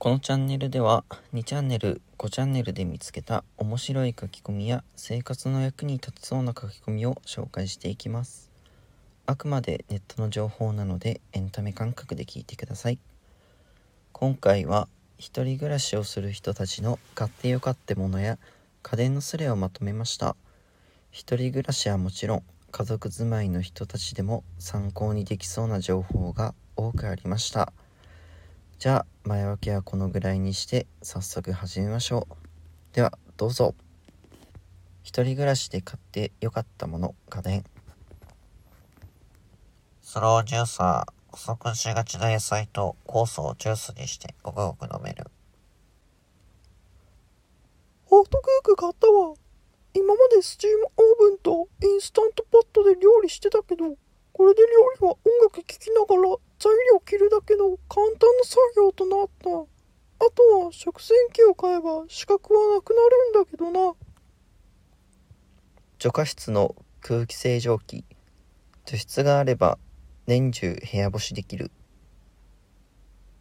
このチャンネルでは2チャンネル5チャンネルで見つけた面白い書き込みや生活の役に立ちそうな書き込みを紹介していきます。あくまでネットの情報なのでエンタメ感覚で聞いてください。今回は一人暮らしをする人たちの買ってよかったものや家電のスレをまとめました。一人暮らしはもちろん家族住まいの人たちでも参考にできそうな情報が多くありました。じゃあ前置きはこのぐらいにして早速始めましょうではどうぞ一人暮らしで買ってよかったもの家電スロージューサー、不足しがちな野菜と酵素をジュースにしてごくごく飲める。ホットクック買ったわ。今までスチームオーブンとインスタントポットで料理してたけど、これで料理は音楽聴きながら材料切るだけの簡単な作業となった。あとは食洗機を買えば資格はなくなるんだけどな。除加室の空気清浄機除湿があれば年中部屋干しできる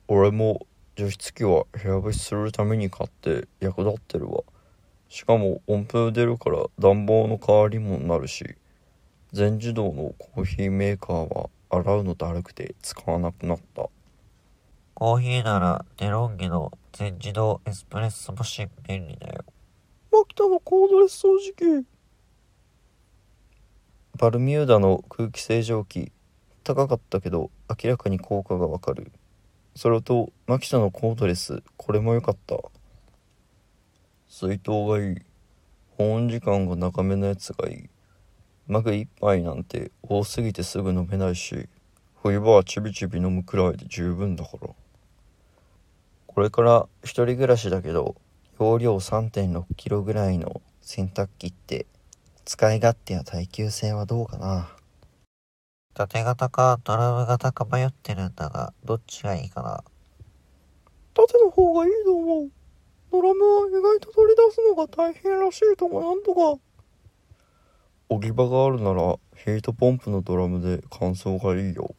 俺も除湿機は部屋干しするために買って役立ってるわしかも温風出るから暖房の代わりもなるし全自動のコーヒーメーカーは洗うのだるくて使わなくなった。コーヒーならデロンギの全自動エスプレッソマシン便利だよ。マキタのコードレス掃除機。バルミューダの空気清浄機。高かったけど明らかに効果がわかる。それとマキタのコードレスこれも良かった。水筒がいい。保温時間が長めのやつがいいマグ一杯なんて多すぎてすぐ飲めないし冬場はちびちび飲むくらいで十分だからこれから一人暮らしだけど容量 3.6kg ぐらいの洗濯機って使い勝手や耐久性はどうかな縦型かドラム型か迷ってるんだが、どっちがいいかな？縦の方がいいと思う。ドラムは意外と取り出すのが大変らしいとかなんとか。置き場があるならヒートポンプのドラムで乾燥がいいよ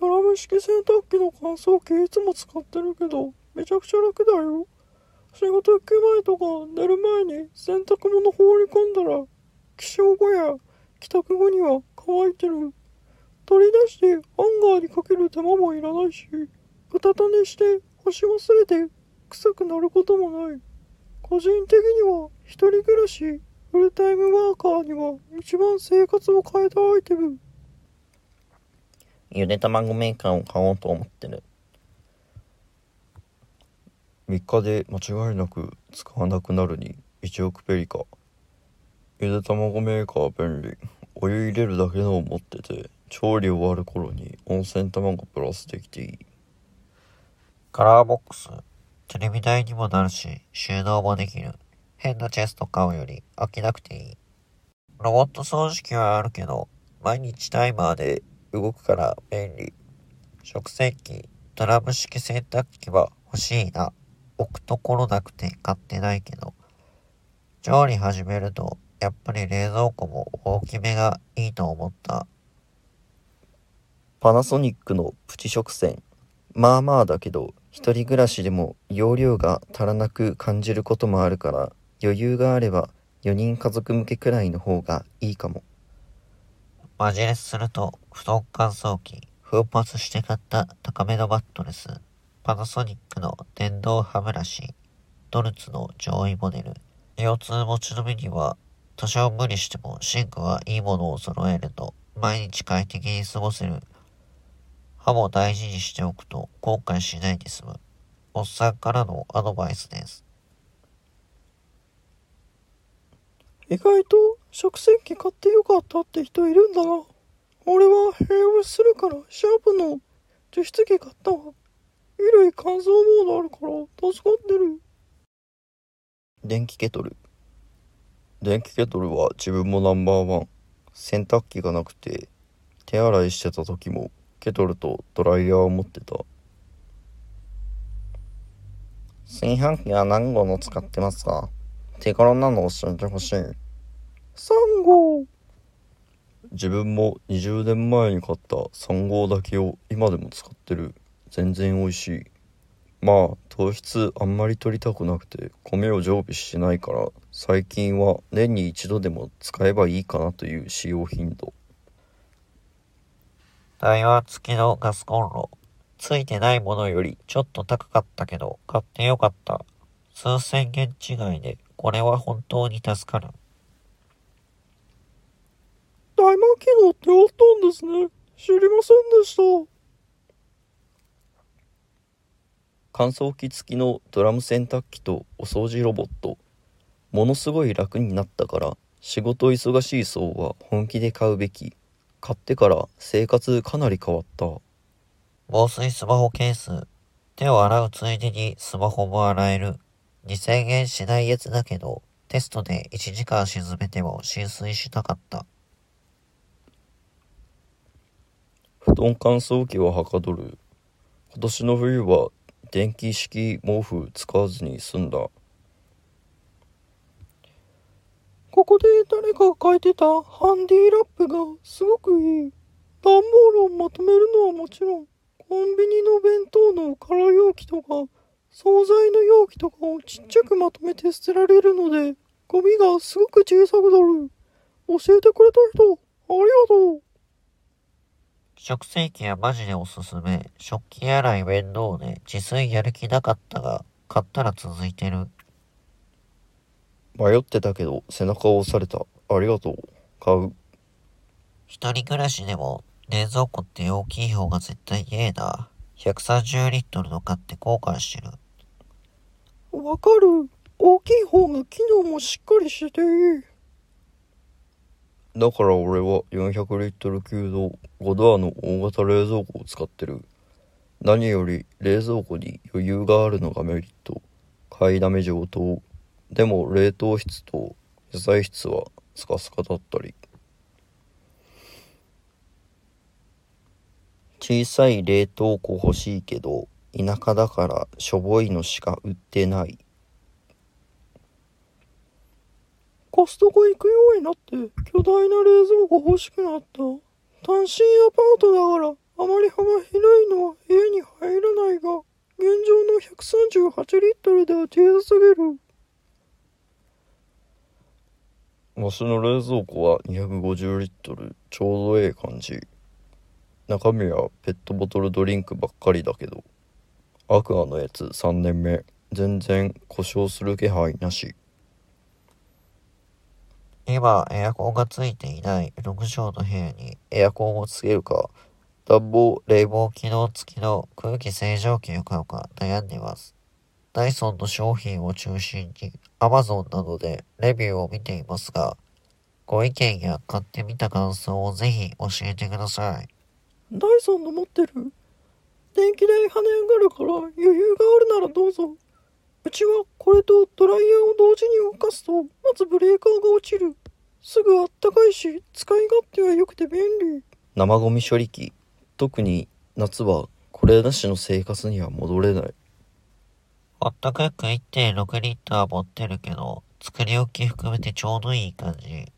ドラム式洗濯機の乾燥機いつも使ってるけど、めちゃくちゃ楽だよ。仕事行く前とか寝る前に洗濯物放り込んだら、起床後や帰宅後には乾いてる。取り出してハンガーにかける手間もいらないし、うたた寝して干し忘れて臭くなることもない。個人的には一人暮らし、フルタイムワーカーには一番生活を変えたアイテム。ゆで卵メーカーを買おうと思ってる3日で間違いなく使わなくなるに1億ペリカゆで卵メーカー便利お湯入れるだけのを持ってて調理終わる頃に温泉卵プラスできていいカラーボックス。テレビ台にもなるし、収納もできる。変なチェスト買うより飽きなくていい。ロボット掃除機はあるけど、毎日タイマーで動くから便利。食洗機、ドラム式洗濯機は欲しいな。置くところなくて買ってないけど。調理始めると、やっぱり冷蔵庫も大きめがいいと思った。パナソニックのプチ食洗まあまあだけど一人暮らしでも容量が足らなく感じることもあるから余裕があれば4人家族向けくらいの方がいいかもマジレスすると、布団乾燥機、奮発して買った高めのマットレス、パナソニックの電動歯ブラシ、ドルツの上位モデル、腰痛持ちのみには、多少無理してもシンクはいいものを揃えると、毎日快適に過ごせる。歯も大事にしておくと後悔しないで済む。おっさんからのアドバイスです。意外と食洗機買ってよかったって人いるんだな。俺は部屋干しするからシャープの除湿機買ったわ。衣類乾燥モードあるから助かってる。電気ケトル電気ケトルは自分もナンバーワン洗濯機がなくて手洗いしてた時もケトルとドライヤーを持ってた炊飯器は何号の使ってますか手頃なのを教えてほしい3号。自分も20年前に買った3号だけを今でも使ってる全然美味しいまあ糖質あんまり取りたくなくて米を常備しないから最近は年に一度でも使えばいいかなという使用頻度台湾付きのガスコンロ。ついてないものよりちょっと高かったけど、買ってよかった。数千円違いで、これは本当に助かる。タイマー機能ってあったんですね。知りませんでした。乾燥機付きのドラム洗濯機とお掃除ロボットものすごい楽になったから仕事忙しい層は本気で買うべき買ってから生活かなり変わった防水スマホケース。手を洗うついでにスマホも洗える。2000円しないやつだけど、テストで1時間沈めても浸水しなかった。布団乾燥機ははかどる今年の冬は電気式毛布使わずに済んだここで誰かが書いてたハンディラップがすごくいい。段ボールをまとめるのはもちろん、コンビニの弁当の空容器とか、惣菜の容器とかをちっちゃくまとめて捨てられるので、ゴミがすごく小さくなる。教えてくれた人、ありがとう。食洗機はマジでおすすめ。食器洗い面倒で自炊やる気なかったが、買ったら続いてる。迷ってたけど背中を押されたありがとう買う一人暮らしでも冷蔵庫って大きい方が絶対ええな。130リットルの買って後悔してる。わかる。大きい方が機能もしっかりしていい。だから俺は400リットル級の5ドアの大型冷蔵庫を使ってる何より冷蔵庫に余裕があるのがメリット買いだめ上等でも冷凍室と野菜室はスカスカだったり小さい冷凍庫欲しいけど田舎だからしょぼいのしか売ってないコストコ行くようになって巨大な冷蔵庫欲しくなった。単身アパートだからあまり幅広いのは家に入らないが、現状の138リットルでは小さすぎる。わしの冷蔵庫は250リットルちょうどええ感じ中身はペットボトルドリンクばっかりだけどアクアのやつ3年目全然故障する気配なし今、エアコンがついていない6畳の部屋にエアコンをつけるか、暖房、冷房機能付きの空気清浄機を買うか悩んでいます。ダイソンの商品を中心に Amazon などでレビューを見ていますが、ご意見や買ってみた感想をぜひ教えてください。ダイソンの持ってる？電気代跳ね上がるから余裕があるならどうぞ。うちはこれとドライヤーを同時に動かすと、まずブレーカーが落ちる。すぐあったかいし、使い勝手は良くて便利。生ゴミ処理機特に夏はこれなしの生活には戻れないホットクック1.6リッター持ってるけど、作り置き含めてちょうどいい感じ。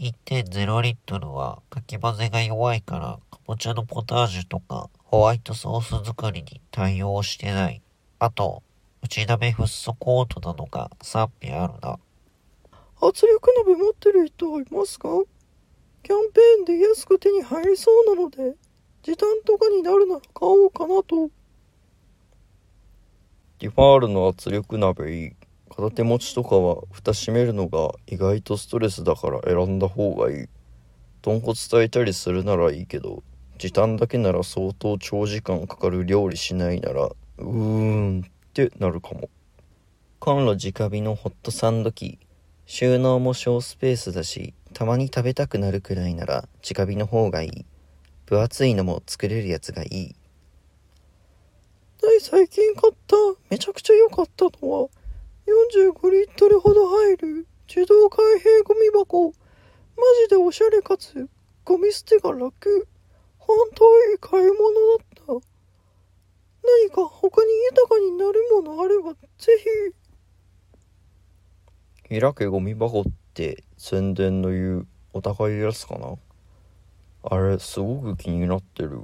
1.0リットルはかき混ぜが弱いから、かぼちゃのポタージュとかホワイトソース作りに対応してない。あと、内鍋フッ素コートなのが賛否あるな。圧力鍋持ってる人はいますか？キャンペーンで安く手に入りそうなので、時短とかになるなら買おうかなと。ティファールの圧力鍋いい片手持ちとかは蓋閉めるのが意外とストレスだから選んだ方がいい豚骨炊いたりするならいいけど時短だけなら相当長時間かかる料理しないならうーんってなるかも。コンロ直火のホットサンド機。収納も小スペースだしたまに食べたくなるくらいなら直火の方がいい。分厚いのも作れるやつがいい。最近買った。めちゃくちゃ良かったのは、45リットルほど入る。自動開閉ゴミ箱。マジでおしゃれかつ、ゴミ捨てが楽。本当いい買い物だった。何か他に豊かになるものあれば、ぜひ。開けゴミ箱って宣伝の言うお高いやつかな？あれすごく気になってる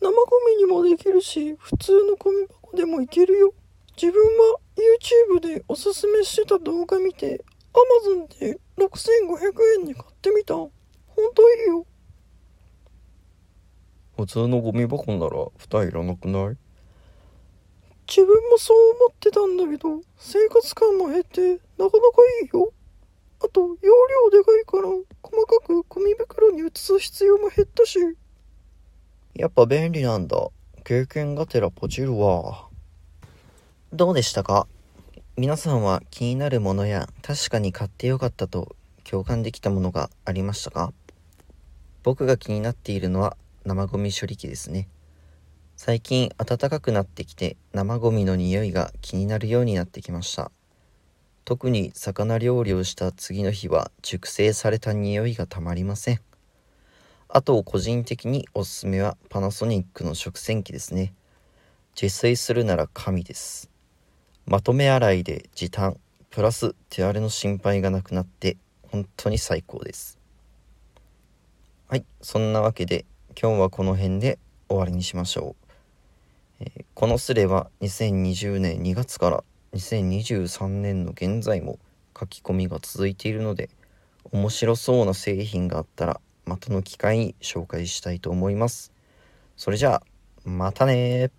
生ゴミにもできるし普通のゴミ箱でもいけるよ自分は YouTube でおすすめしてた動画見て Amazon で6500円で買ってみたほんといいよ。普通のゴミ箱なら蓋いらなくない？自分もそう思ってたんだけど生活感も減ってなかなかいいよ。あと容量でかいから細かくゴミ袋に移す必要も減ったし。やっぱ便利なんだ。経験がてらポチるわ。どうでしたか？皆さんは気になるものや確かに買ってよかったと共感できたものがありましたか？僕が気になっているのは生ゴミ処理機ですね。最近暖かくなってきて生ゴミの匂いが気になるようになってきました。特に魚料理をした次の日は熟成された匂いがたまりません。あと個人的におすすめはパナソニックの食洗機ですね。自炊するなら神です。まとめ洗いで時短プラス手荒れの心配がなくなって本当に最高です。はいそんなわけで今日はこの辺で終わりにしましょう、えーこのスレは2020年2月から2023年の現在も書き込みが続いているので面白そうな製品があったらまたの機会に紹介したいと思います。それじゃあまたね